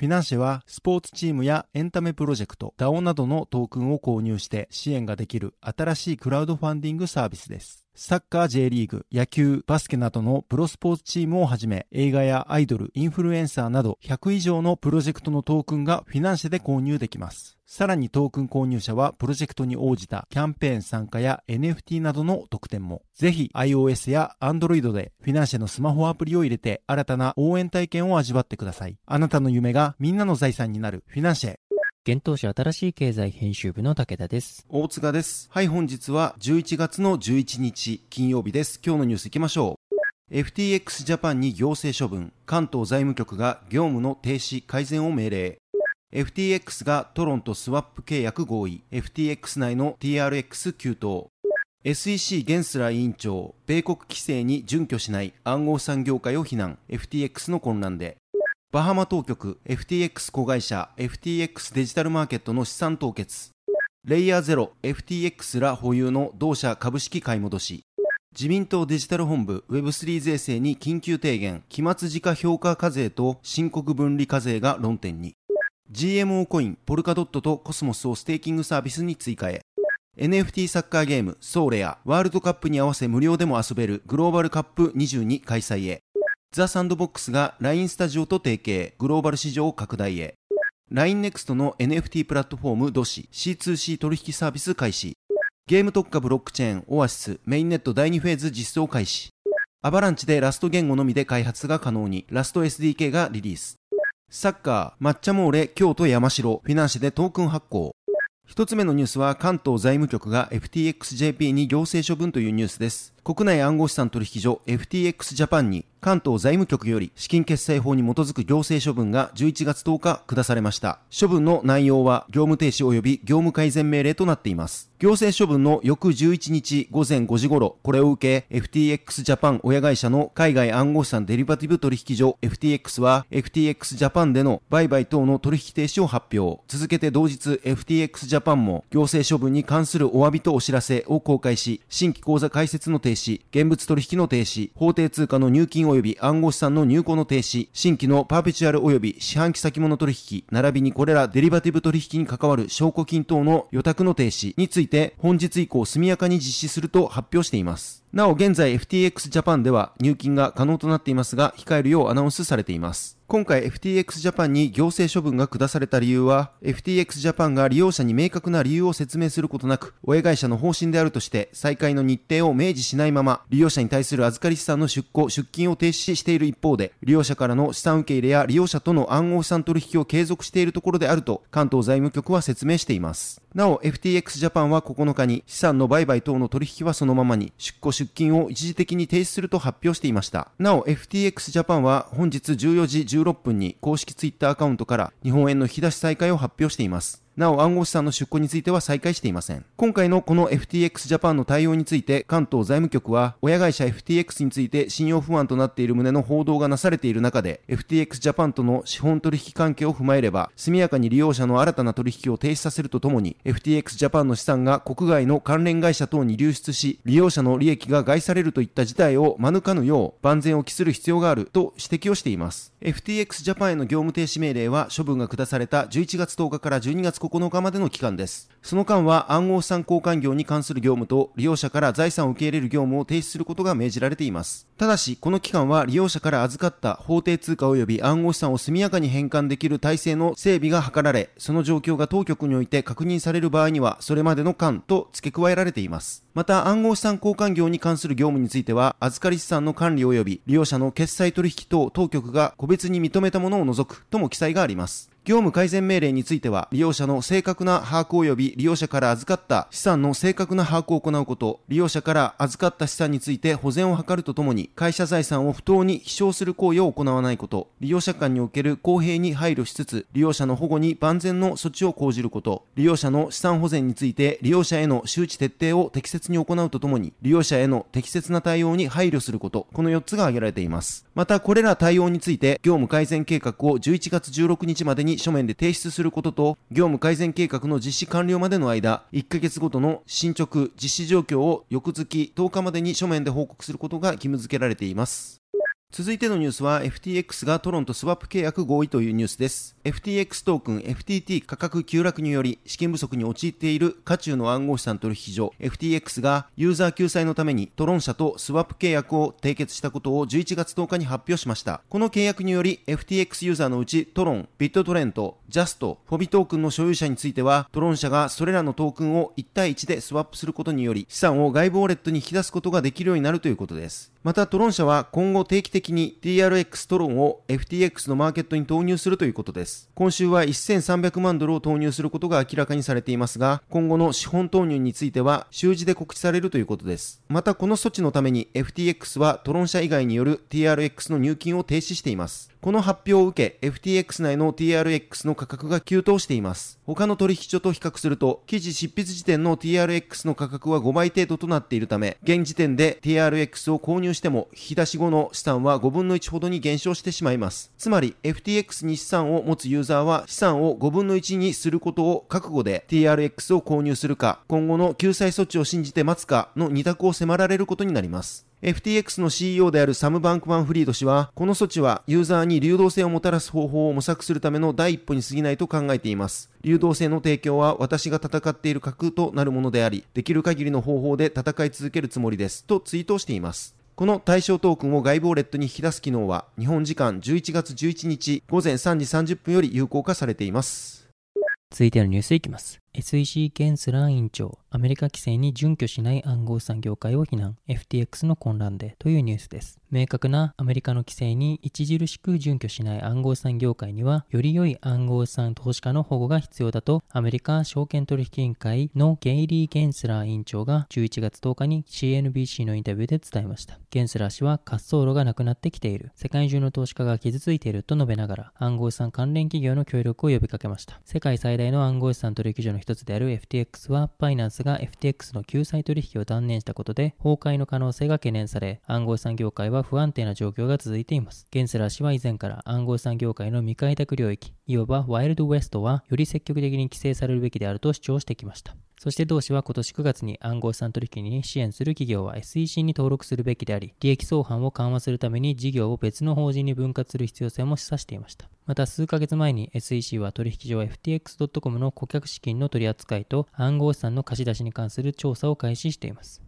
フィナンシェはスポーツチームやエンタメプロジェクト、DAO などのトークンを購入して支援ができる新しいクラウドファンディングサービスです。サッカー J リーグ、野球、バスケなどのプロスポーツチームをはじめ映画やアイドル、インフルエンサーなど100以上のプロジェクトのトークンがフィナンシェで購入できます。さらにトークン購入者はプロジェクトに応じたキャンペーン参加や NFT などの特典も。ぜひ iOS や Android でフィナンシェのスマホアプリを入れて新たな応援体験を味わってください。あなたの夢がみんなの財産になるフィナンシェ。現当社新しい経済編集部の武田です。大塚です。はい、本日は11月の11日金曜日です。今日のニュース行きましょう。FTX ジャパンに行政処分。関東財務局が業務の停止改善を命令。FTX がトロントスワップ契約合意。FTX 内の TRX 急騰。SEC ゲンスラー委員長、米国規制に準拠しない暗号資産業界を非難。FTX の混乱で。バハマ当局、FTX 子会社、FTX デジタルマーケットの資産凍結。レイヤーゼロ、FTX ら保有の同社株式買い戻し。自民党デジタル本部 Web3 税制に緊急提言、期末時価評価課税と申告分離課税が論点に。GMO コイン、ポルカドットとコスモスをステーキングサービスに追加へ。NFT サッカーゲーム、ソーレア、ワールドカップに合わせ無料でも遊べるグローバルカップ22開催へ。ザ・サンドボックスが LINE スタジオと提携、グローバル市場を拡大へ。LINE NEXT の NFT プラットフォームドシ C2C 取引サービス開始。ゲーム特化ブロックチェーンオアシスメインネット第2フェーズ実装開始。アバランチでラスト言語のみで開発が可能に、ラスト SDK がリリース。サッカー、抹茶モーレ、京都山城、フィナンシェでトークン発行。一つ目のニュースは関東財務局が FTXJP に行政処分というニュースです。国内暗号資産取引所 FTX ジャパンに関東財務局より資金決済法に基づく行政処分が11月10日下されました。処分の内容は業務停止及び業務改善命令となっています。行政処分の翌11日午前5時頃、これを受け FTX ジャパン親会社の海外暗号資産デリバティブ取引所 FTX は FTX ジャパンでの売買等の取引停止を発表。続けて同日 FTX ジャパンも行政処分に関するお詫びとお知らせを公開し、新規口座開設の停止、現物取引の停止、法定通貨の入金及び暗号資産の入庫の停止、新規のパーペチュアル及び四半期先物取引、並びにこれらデリバティブ取引に関わる証拠金等の予託の停止について本日以降速やかに実施すると発表しています。なお現在 FTX ジャパンでは入金が可能となっていますが控えるようアナウンスされています。今回 FTX ジャパンに行政処分が下された理由は FTX ジャパンが利用者に明確な理由を説明することなく親会社の方針であるとして再開の日程を明示しないまま利用者に対する預かり資産の出庫出金を停止している一方で利用者からの資産受け入れや利用者との暗号資産取引を継続しているところであると関東財務局は説明しています。なお FTX ジャパンは9日に資産の売買等の取引はそのままに出庫出金を一時的に停止すると発表していました。なお FTX ジャパンは本日14時16分に公式 Twitter アカウントから日本円の引き出し再開を発表しています。なお暗号資産の出庫については再開していません。今回のこの FTX ジャパンの対応について関東財務局は親会社 FTX について信用不安となっている旨の報道がなされている中で FTX ジャパンとの資本取引関係を踏まえれば速やかに利用者の新たな取引を停止させるとともに FTX ジャパンの資産が国外の関連会社等に流出し利用者の利益が害されるといった事態を免ぬよう万全を期する必要があると指摘をしています。FTX ジャパンへの業務停止命令は処分が下された11月10日から12月9日までの期間です。その間は暗号資産交換業に関する業務と利用者から財産を受け入れる業務を停止することが命じられています。ただしこの期間は利用者から預かった法定通貨及び暗号資産を速やかに返還できる体制の整備が図られその状況が当局において確認される場合にはそれまでの間と付け加えられています。また暗号資産交換業に関する業務については預かり資産の管理及び利用者の決済取引等当局が個別に認めたものを除くとも記載があります。業務改善命令については、利用者の正確な把握及び利用者から預かった資産の正確な把握を行うこと、利用者から預かった資産について保全を図るとともに、会社財産を不当に飛翔する行為を行わないこと、利用者間における公平に配慮しつつ、利用者の保護に万全の措置を講じること、利用者の資産保全について利用者への周知徹底を適切に行うとともに、利用者への適切な対応に配慮すること、この4つが挙げられています。また、これら対応について、業務改善計画を11月16日までに書面で提出することと、業務改善計画の実施完了までの間、1ヶ月ごとの進捗、実施状況を翌月10日までに書面で報告することが義務付けられています。続いてのニュースは FTX がトロンとスワップ契約合意というニュースです。FTX トークン FTT 価格急落により資金不足に陥っている渦中の暗号資産取引所 FTX がユーザー救済のためにトロン社とスワップ契約を締結したことを11月10日に発表しました。この契約により FTX ユーザーのうちトロン、ビットトレント、ジャスト、フォビトークンの所有者についてはトロン社がそれらのトークンを1対1でスワップすることにより資産を外部ウォレットに引き出すことができるようになるということです。またトロン社は今後定期的に TRX トロンを FTX のマーケットに投入するということです。今週は1300万ドルを投入することが明らかにされていますが、今後の資本投入については週次で告知されるということです。またこの措置のために FTX はトロン社以外による TRX の入金を停止しています。この発表を受け、FTX 内の TRX の価格が急騰しています。他の取引所と比較すると、記事執筆時点の TRX の価格は5倍程度となっているため、現時点で TRX を購入しても、引き出し後の資産は5分の1ほどに減少してしまいます。つまり、FTX に資産を持つユーザーは、資産を5分の1にすることを覚悟で TRX を購入するか、今後の救済措置を信じて待つかの2択を迫られることになります。FTX の CEO であるサム・バンクマン・フリード氏は、この措置はユーザーに流動性をもたらす方法を模索するための第一歩に過ぎないと考えています。流動性の提供は私が戦っている核となるものであり、できる限りの方法で戦い続けるつもりです。とツイートしています。この対象トークンを外部ウォレットに引き出す機能は、日本時間11月11日午前3時30分より有効化されています。続いてのニュースいきます。SEC ケンスラー委員長、アメリカ規制に準拠しない暗号資産業界を非難、FTX の混乱でというニュースです。明確なアメリカの規制に著しく準拠しない暗号資産業界には、より良い暗号資産投資家の保護が必要だと、アメリカ証券取引委員会のゲイリー・ゲンスラー委員長が11月10日に CNBC のインタビューで伝えました。ゲンスラー氏は滑走路がなくなってきている。世界中の投資家が傷ついていると述べながら、暗号資産関連企業の協力を呼びかけました。世界最大の暗号資産取引所の一つである FTX は、バイナンスが FTX の救済取引を断念したことで、崩壊の可能性が懸念され、暗号資産業界は不安定な状況が続いています。ゲンセラー氏は以前から暗号資産業界の未開拓領域、いわばワイルドウエストは、より積極的に規制されるべきであると主張してきました。そして同氏は今年9月に暗号資産取引に支援する企業は SEC に登録するべきであり、利益相反を緩和するために事業を別の法人に分割する必要性も示唆していました。また数ヶ月前に SEC は取引所 FTX.com の顧客資金の取り扱いと暗号資産の貸し出しに関する調査を開始しています。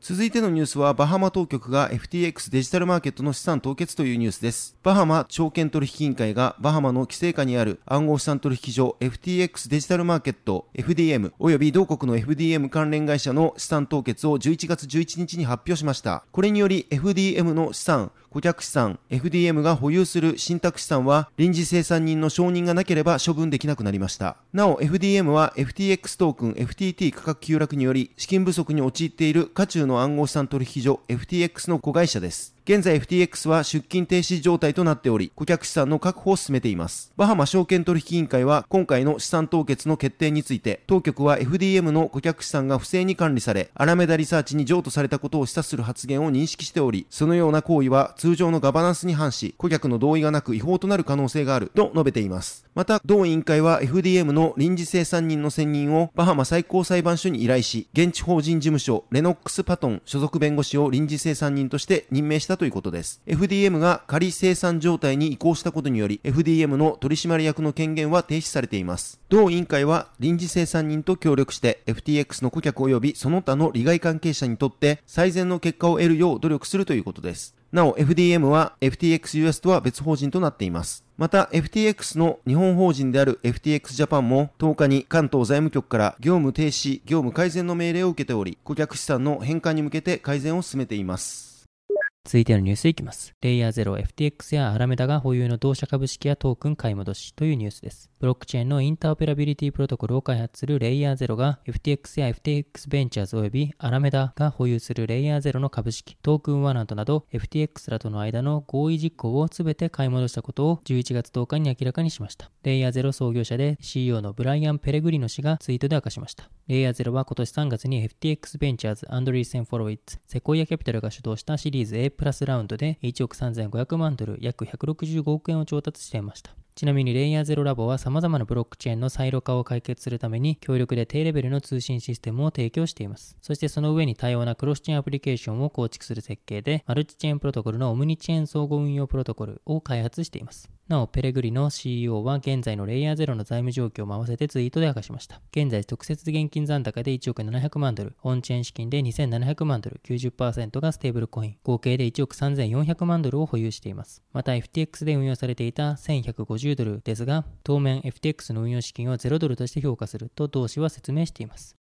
続いてのニュースは、バハマ当局が FTX デジタルマーケットの資産凍結というニュースです。バハマ証券取引委員会が、バハマの規制下にある暗号資産取引所 FTX デジタルマーケット FDM 及び同国の FDM 関連会社の資産凍結を11月11日に発表しました。これにより FDM の資産、顧客資産、FDM が保有する信託資産は臨時生産人の承認がなければ処分できなくなりました。なお FDM は FTX トークン FTT 価格急落により資金不足に陥っている渦中の暗号資産取引所 FTX の子会社です。現在 FTX は出金停止状態となっており、顧客資産の確保を進めています。バハマ証券取引委員会は今回の資産凍結の決定について、当局は FDM の顧客資産が不正に管理され、アラメダリサーチに譲渡されたことを示唆する発言を認識しており、そのような行為は通常のガバナンスに反し、顧客の同意がなく違法となる可能性があると述べています。また、同委員会は FDM の臨時生産人の選任をバハマ最高裁判所に依頼し、現地法人事務所レノックス・パトン所属弁護士を臨時生産人として任命したということです。FDM が仮生産状態に移行したことにより、FDM の取締役の権限は停止されています。同委員会は臨時生産人と協力して、FTX の顧客及びその他の利害関係者にとって最善の結果を得るよう努力するということです。なお、FDM は FTXUS とは別法人となっています。また、FTX の日本法人である FTX ジャパンも10日に関東財務局から業務停止、業務改善の命令を受けており、顧客資産の返還に向けて改善を進めています。続いてのニュースいきます。レイヤー 0FTX やアラメダが保有の同社株式やトークン買い戻しというニュースです。ブロックチェーンのインターオペラビリティプロトコルを開発するレイヤー0が FTX や FTX ベンチャーズ及びアラメダが保有するレイヤー0の株式、トークンワラントなど FTX らとの間の合意実行を全て買い戻したことを11月10日に明らかにしました。レイヤー0創業者で CEO のブライアン・ペレグリノ氏がツイートで明かしました。レイヤー0は今年3月に FTX ベンチャーズアンドリーセン・ホロウィッツ、セコイアキャピタルが主導したシリーズ A プラスラウンドで1億3500万ドル、約165億円を調達していました。ちなみにレイヤーゼロラボは様々なブロックチェーンのサイロ化を解決するために強力で低レベルの通信システムを提供しています。そしてその上に多様なクロスチェーンアプリケーションを構築する設計で、マルチチェーンプロトコルのオムニチェーン総合運用プロトコルを開発しています。なお、ペレグリの CEO は現在のレイヤーゼロの財務状況も合わせてツイートで明かしました。現在、特設現金残高で1億700万ドル、オンチェーン資金で2700万ドル、90%がステーブルコイン、合計で1億3400万ドルを保有しています。また、FTX で運用されていた1150ドルですが、当面 FTX の運用資金を0ドルとして評価すると同氏は説明しています。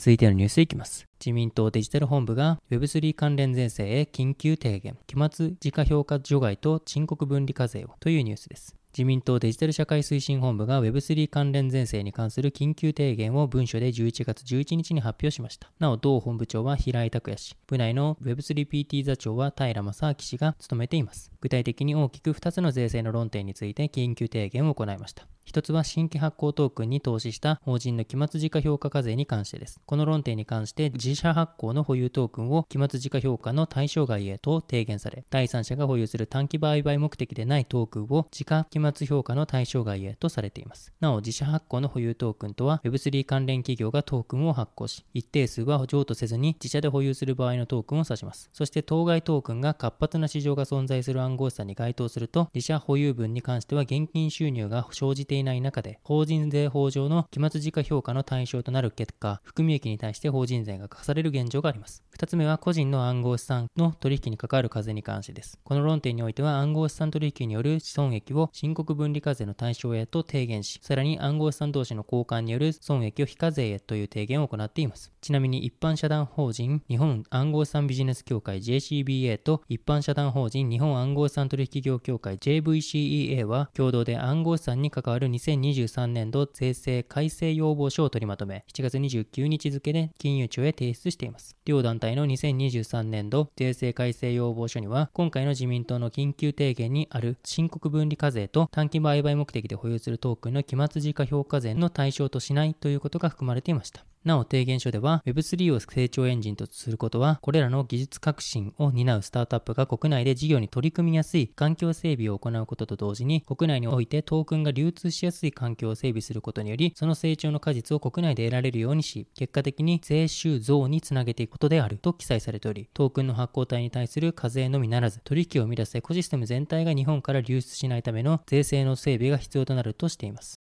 続いてのニュースいきます。自民党デジタル本部が Web3 関連税制へ緊急提言、期末時価評価除外と申告分離課税をというニュースです。自民党デジタル社会推進本部が Web3 関連税制に関する緊急提言を文書で11月11日に発表しました。なお、同本部長は平井拓也氏、部内の Web3PT 座長は平正明氏が務めています。具体的に大きく2つの税制の論点について緊急提言を行いました。一つは新規発行トークンに投資した法人の期末時価評価課税に関してです。この論点に関して自社発行の保有トークンを期末時価評価の対象外へと提言され、第三者が保有する短期売買目的でないトークンを時価期末評価の対象外へとされています。なお、自社発行の保有トークンとは Web3 関連企業がトークンを発行し、一定数は譲渡せずに自社で保有する場合のトークンを指します。そして当該トークンが活発な市場が存在する暗号資産に該当すると、自社保有分に関しては現金収入が生じていいない中で、法人税法上の期末時価評価の対象となる結果、含み益に対して法人税が課される現状があります。二つ目は個人の暗号資産の取引に関わる課税に関してです。この論点においては暗号資産取引による損益を申告分離課税の対象へと提言し、さらに暗号資産同士の交換による損益を非課税へという提言を行っています。ちなみに一般社団法人日本暗号資産ビジネス協会 JCBA と一般社団法人日本暗号資産取引業協会 JVCEA は共同で暗号資産に関わるる2023年度税制改正要望書を取りまとめ、7月29日付で金融庁へ提出しています。両団体の2023年度税制改正要望書には、今回の自民党の緊急提言にある申告分離課税と短期売買目的で保有するトークンの期末時価評価税の対象としないということが含まれていました。なお提言書では Web3 を成長エンジンとすることはこれらの技術革新を担うスタートアップが国内で事業に取り組みやすい環境整備を行うことと同時に国内においてトークンが流通しやすい環境を整備することによりその成長の果実を国内で得られるようにし結果的に税収増につなげていくことであると記載されておりトークンの発行体に対する課税のみならず取引を生み出すエコシステム全体が日本から流出しないための税制の整備が必要となるとしています。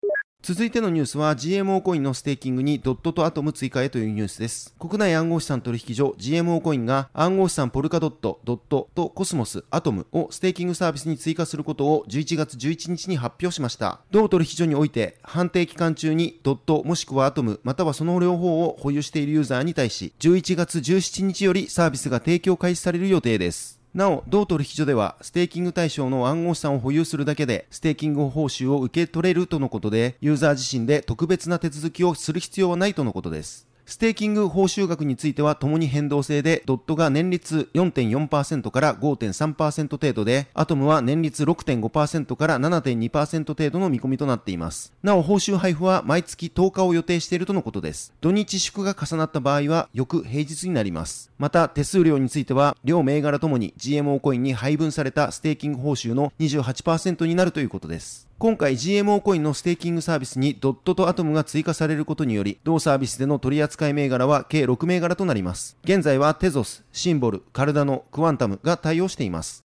続いてのニュースは GMO コインのステーキングにドットとアトム追加へというニュースです。国内暗号資産取引所 GMO コインが暗号資産ポルカドット、ドットとコスモス、アトムをステーキングサービスに追加することを11月11日に発表しました。同取引所において判定期間中にドットもしくはアトムまたはその両方を保有しているユーザーに対し11月17日よりサービスが提供開始される予定です。なお、同取引所では、ステーキング対象の暗号資産を保有するだけで、ステーキング報酬を受け取れるとのことで、ユーザー自身で特別な手続きをする必要はないとのことです。ステーキング報酬額については共に変動制で、ドットが年率4.4%から5.3%程度で、アトムは年率6.5%から7.2%程度の見込みとなっています。なお、報酬配布は毎月10日を予定しているとのことです。土日祝が重なった場合は、翌平日になります。また、手数料については、両銘柄ともに GMO コインに配分されたステーキング報酬の28%になるということです。今回 GMO コインのステーキングサービスにドットとアトムが追加されることにより、同サービスでの取扱い銘柄は計6銘柄となります。現在はテゾス、シンボル、カルダノ、クワンタムが対応しています。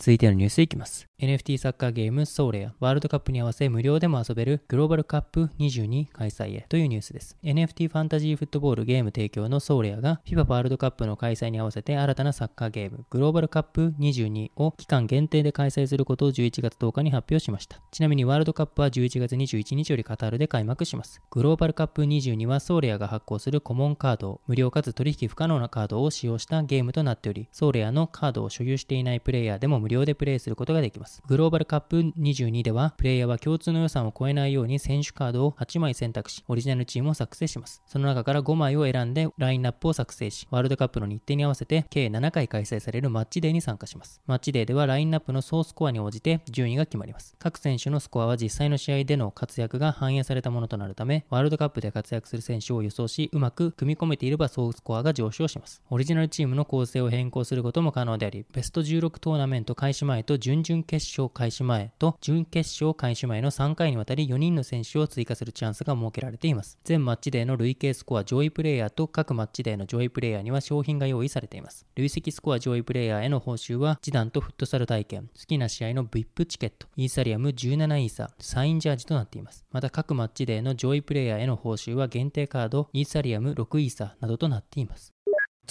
続いてのニュースいきます。NFT サッカーゲームソーレア、ワールドカップに合わせ無料でも遊べるグローバルカップ22開催へというニュースです。NFT ファンタジーフットボールゲーム提供のソーレアが FIFA ワールドカップの開催に合わせて新たなサッカーゲームグローバルカップ22を期間限定で開催することを11月10日に発表しました。ちなみにワールドカップは11月21日よりカタールで開幕します。グローバルカップ22はソーレアが発行するコモンカード、無料かつ取引不可能なカードを使用したゲームとなっており、ソーレアのカードを所有していないプレイヤーでも無料料でプレイすることができます。グローバルカッププ22では、プレイヤーは共通の予算を超えないように選手カードを8枚選択し、オリジナルチームを作成します。その中から5枚を選んでラインナップを作成し、ワールドカップの日程に合わせて計7回開催されるマッチデーに参加します。マッチデーではラインナップの総スコアに応じて順位が決まります。各選手のスコアは実際の試合での活躍が反映されたものとなるため、ワールドカップで活躍する選手を予想し、うまく組み込めていれば総スコアが上昇します。オリジナルチームの構成を変更することも可能であり、ベスト16トーナメント開始前と準々決勝開始前と準決勝開始前の3回にわたり4人の選手を追加するチャンスが設けられています。全マッチデーの累計スコア上位プレイヤーと各マッチデーの上位プレイヤーには商品が用意されています。累積スコア上位プレイヤーへの報酬は、示談とフットサル体験、好きな試合の VIP チケット、イーサリアム17イーサ、サインジャージとなっています。また各マッチデーの上位プレイヤーへの報酬は限定カード、イーサリアム6イーサなどとなっています。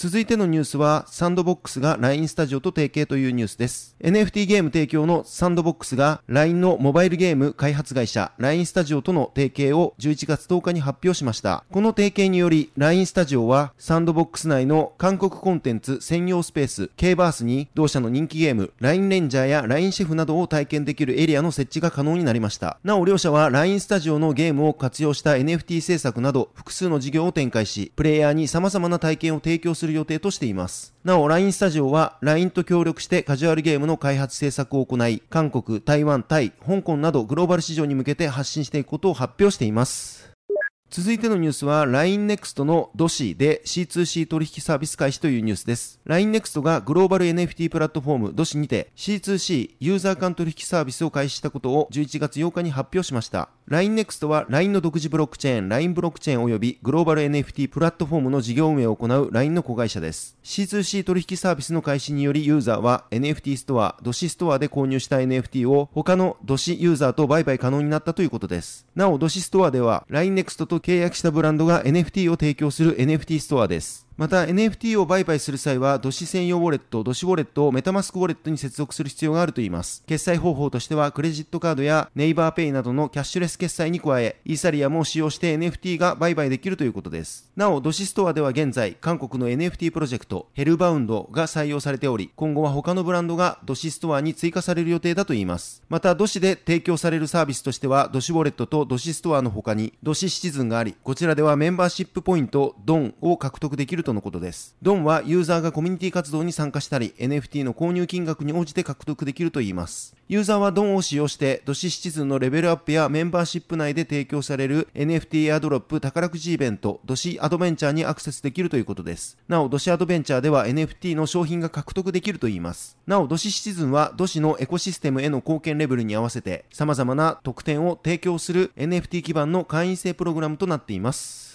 続いてのニュースは、サンドボックスが LINE スタジオと提携というニュースです。NFT ゲーム提供のサンドボックスが LINE のモバイルゲーム開発会社 LINE スタジオとの提携を11月10日に発表しました。この提携により LINE スタジオはサンドボックス内の韓国コンテンツ専用スペース K バースに同社の人気ゲーム LINE レンジャーや LINE シェフなどを体験できるエリアの設置が可能になりました。なお両社は LINE スタジオのゲームを活用した NFT 制作など複数の事業を展開し、プレイヤーに様々な体験を提供する予定としています。。なお、LINE スタジオは LINE と協力してカジュアルゲームの開発制作を行い、韓国、台湾、タイ、香港などグローバル市場に向けて発信していくことを発表しています。続いてのニュースは LINE NEXT のドシで C2C 取引サービス開始というニュースです。LINE NEXT がグローバル NFT プラットフォームドシにて C2C ユーザー間取引サービスを開始したことを11月8日に発表しました。LINE NEXT は LINE の独自ブロックチェーン LINE ブロックチェーン及びグローバル NFT プラットフォームの事業運営を行う LINE の子会社です。C2C 取引サービスの開始によりユーザーは NFT ストア、ドシストアで購入した NFT を他のドシユーザーと売買可能になったということです。なお、ドシストアでは LINE NEXT と契約したブランドが NFT を提供する NFT ストアです。また NFT を売買する際は、ドシ専用ウォレット、ドシウォレットをメタマスクウォレットに接続する必要があるといいます。決済方法としては、クレジットカードやネイバーペイなどのキャッシュレス決済に加え、イーサリアムを使用して NFT が売買できるということです。なお、ドシストアでは現在、韓国の NFT プロジェクト、ヘルバウンドが採用されており、今後は他のブランドがドシストアに追加される予定だといいます。また、ドシで提供されるサービスとしては、ドシウォレットとドシストアの他に、ドシシチズンがあり、こちらではメンバーシップポイント、ドンを獲得できるととのことです。ドンはユーザーがコミュニティ活動に参加したり、NFT の購入金額に応じて獲得できるといいます。ユーザーはドンを使用して、ドシシチズンのレベルアップやメンバーシップ内で提供される NFT エアドロップ宝くじイベント、ドシアドベンチャーにアクセスできるということです。なお、ドシアドベンチャーでは NFT の商品が獲得できるといいます。なお、ドシシチズンはドシのエコシステムへの貢献レベルに合わせて、様々な特典を提供する NFT 基盤の会員制プログラムとなっています。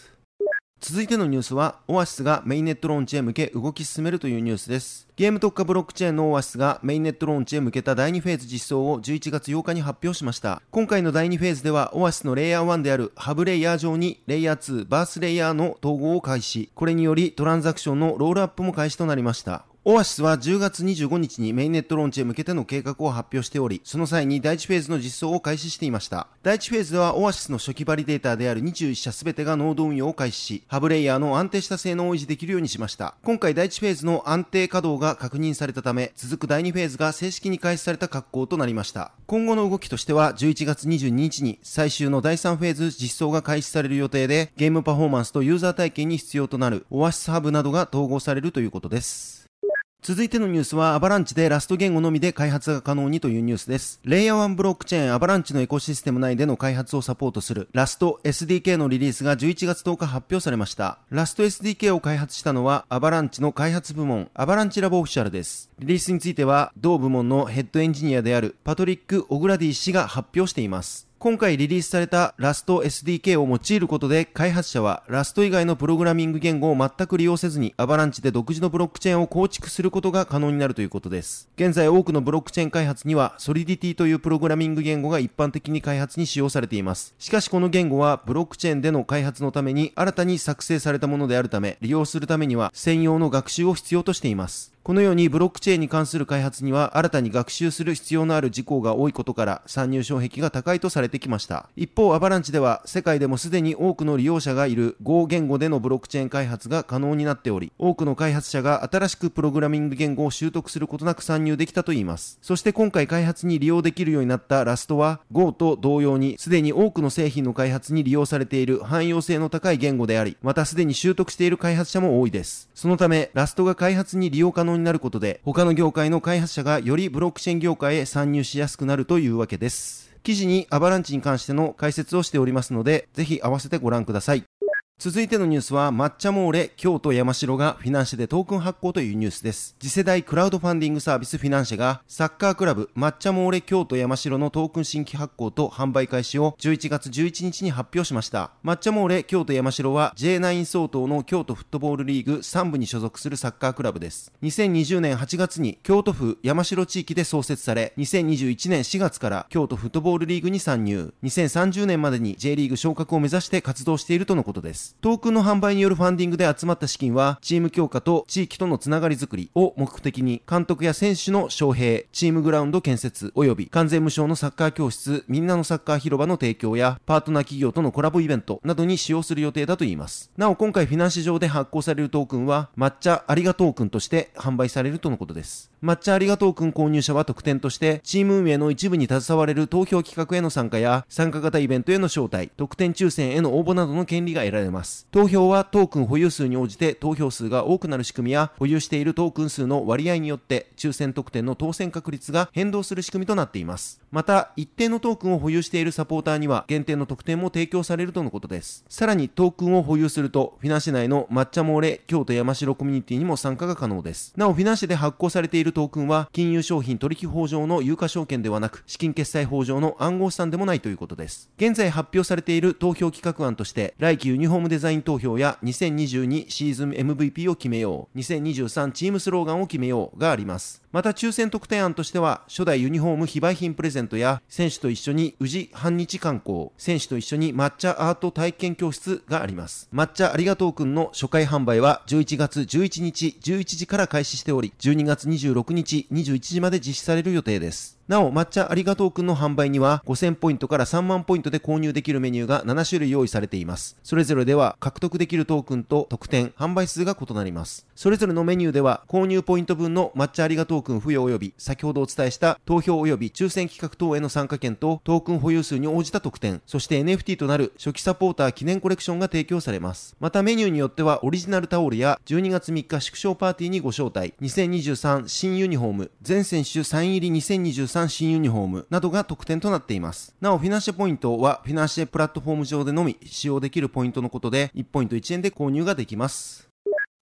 続いてのニュースは、オアシスがメインネットローンチへ向け動き進めるというニュースです。ゲーム特化ブロックチェーンのオアシスがメインネットローンチへ向けた第2フェーズ実装を11月8日に発表しました。今回の第2フェーズでは、オアシスのレイヤー1であるハブレイヤー上にレイヤー2、バースレイヤーの統合を開始。これによりトランザクションのロールアップも開始となりました。オアシスは10月25日にメインネットローンチへ向けての計画を発表しており、その際に第1フェーズの実装を開始していました。第1フェーズではオアシスの初期バリデータである21社すべてがノード運用を開始し、ハブレイヤーの安定した性能を維持できるようにしました。今回第1フェーズの安定稼働が確認されたため、続く第2フェーズが正式に開始された格好となりました。今後の動きとしては、11月22日に最終の第3フェーズ実装が開始される予定で、ゲームパフォーマンスとユーザー体験に必要となるオアシスハブなどが統合されるということです。続いてのニュースは、アバランチでラスト言語のみで開発が可能にというニュースです。レイヤー1ブロックチェーンアバランチのエコシステム内での開発をサポートするラスト SDK のリリースが11月10日発表されました。ラスト SDK を開発したのは、アバランチの開発部門、アバランチラボオフィシャルです。リリースについては、同部門のヘッドエンジニアであるパトリック・オグラディ氏が発表しています。今回リリースされたラスト SDK を用いることで開発者はラスト以外のプログラミング言語を全く利用せずにアバランチで独自のブロックチェーンを構築することが可能になるということです。現在多くのブロックチェーン開発にはソリディティというプログラミング言語が一般的に開発に使用されています。しかしこの言語はブロックチェーンでの開発のために新たに作成されたものであるため利用するためには専用の学習を必要としています。このようにブロックチェーンに関する開発には新たに学習する必要のある事項が多いことから参入障壁が高いとされてきました。一方、アバランチでは世界でもすでに多くの利用者がいる Go 言語でのブロックチェーン開発が可能になっており、多くの開発者が新しくプログラミング言語を習得することなく参入できたといいます。そして今回開発に利用できるようになったラストは Go と同様にすでに多くの製品の開発に利用されている汎用性の高い言語であり、またすでに習得している開発者も多いです。そのため、ラストが開発に利用可能になることで、他の業界の開発者がよりブロックチェーン業界へ参入しやすくなるというわけです。記事にアバランチに関しての解説をしておりますので、ぜひ合わせてご覧ください。続いてのニュースは、抹茶モーレ、京都山城がフィナンシェでトークン発行というニュースです。次世代クラウドファンディングサービスフィナンシェが、サッカークラブ抹茶モーレ京都山城のトークン新規発行と販売開始を11月11日に発表しました。抹茶モーレ京都山城は J9 相当の京都フットボールリーグ3部に所属するサッカークラブです。2020年8月に京都府山城地域で創設され、2021年4月から京都フットボールリーグに参入、2030年までに J リーグ昇格を目指して活動しているとのことです。トークンの販売によるファンディングで集まった資金は、チーム強化と地域とのつながりづくりを目的に、監督や選手の招聘、チームグラウンド建設、及び完全無償のサッカー教室、みんなのサッカー広場の提供や、パートナー企業とのコラボイベントなどに使用する予定だといいます。なお、今回フィナンシ上で発行されるトークンは、抹茶ありがとうくんとして販売されるとのことです。抹茶ありがとうくん購入者は特典として、チーム運営の一部に携われる投票企画への参加や、参加型イベントへの招待、特典抽選への応募などの権利が得られます。投票はトークン保有数に応じて投票数が多くなる仕組みや保有しているトークン数の割合によって抽選特典の当選確率が変動する仕組みとなっています。また、一定のトークンを保有しているサポーターには限定の特典も提供されるとのことです。さらにトークンを保有すると、フィナンシェ内の抹茶モーレ京都山城コミュニティにも参加が可能です。なお、フィナンシェで発行されているトークンは、金融商品取引法上の有価証券ではなく、資金決済法上の暗号資産でもないということです。現在発表されている投票企画案として、来季ユニフォームデザイン投票や2022シーズン MVP を決めよう、2023チームスローガンを決めようがあります。また抽選特典案としては、初代ユニフォーム非売品プレゼントや、選手と一緒に宇治半日観光、選手と一緒に抹茶アート体験教室があります。抹茶ありがとうくんの初回販売は11月11日11時から開始しており、12月26日21時まで実施される予定です。なお、抹茶ありがとうくんの販売には5000ポイントから3万ポイントで購入できるメニューが7種類用意されています。それぞれでは獲得できるトークンと特典、販売数が異なります。それぞれのメニューでは購入ポイント分の抹茶ありがとうくん付与及び先ほどお伝えした投票及び抽選企画等への参加券とトークン保有数に応じた特典、そして NFT となる初期サポーター記念コレクションが提供されます。またメニューによってはオリジナルタオルや12月3日祝勝パーティーにご招待、2023新ユニフォーム、全選手サイン入り2023新ユニフォー、ムなどが特典となっています。なお、フィナンシェポイントはフィナンシェプラットフォーム上でのみ使用できるポイントのことで、1ポイント1円で購入ができます。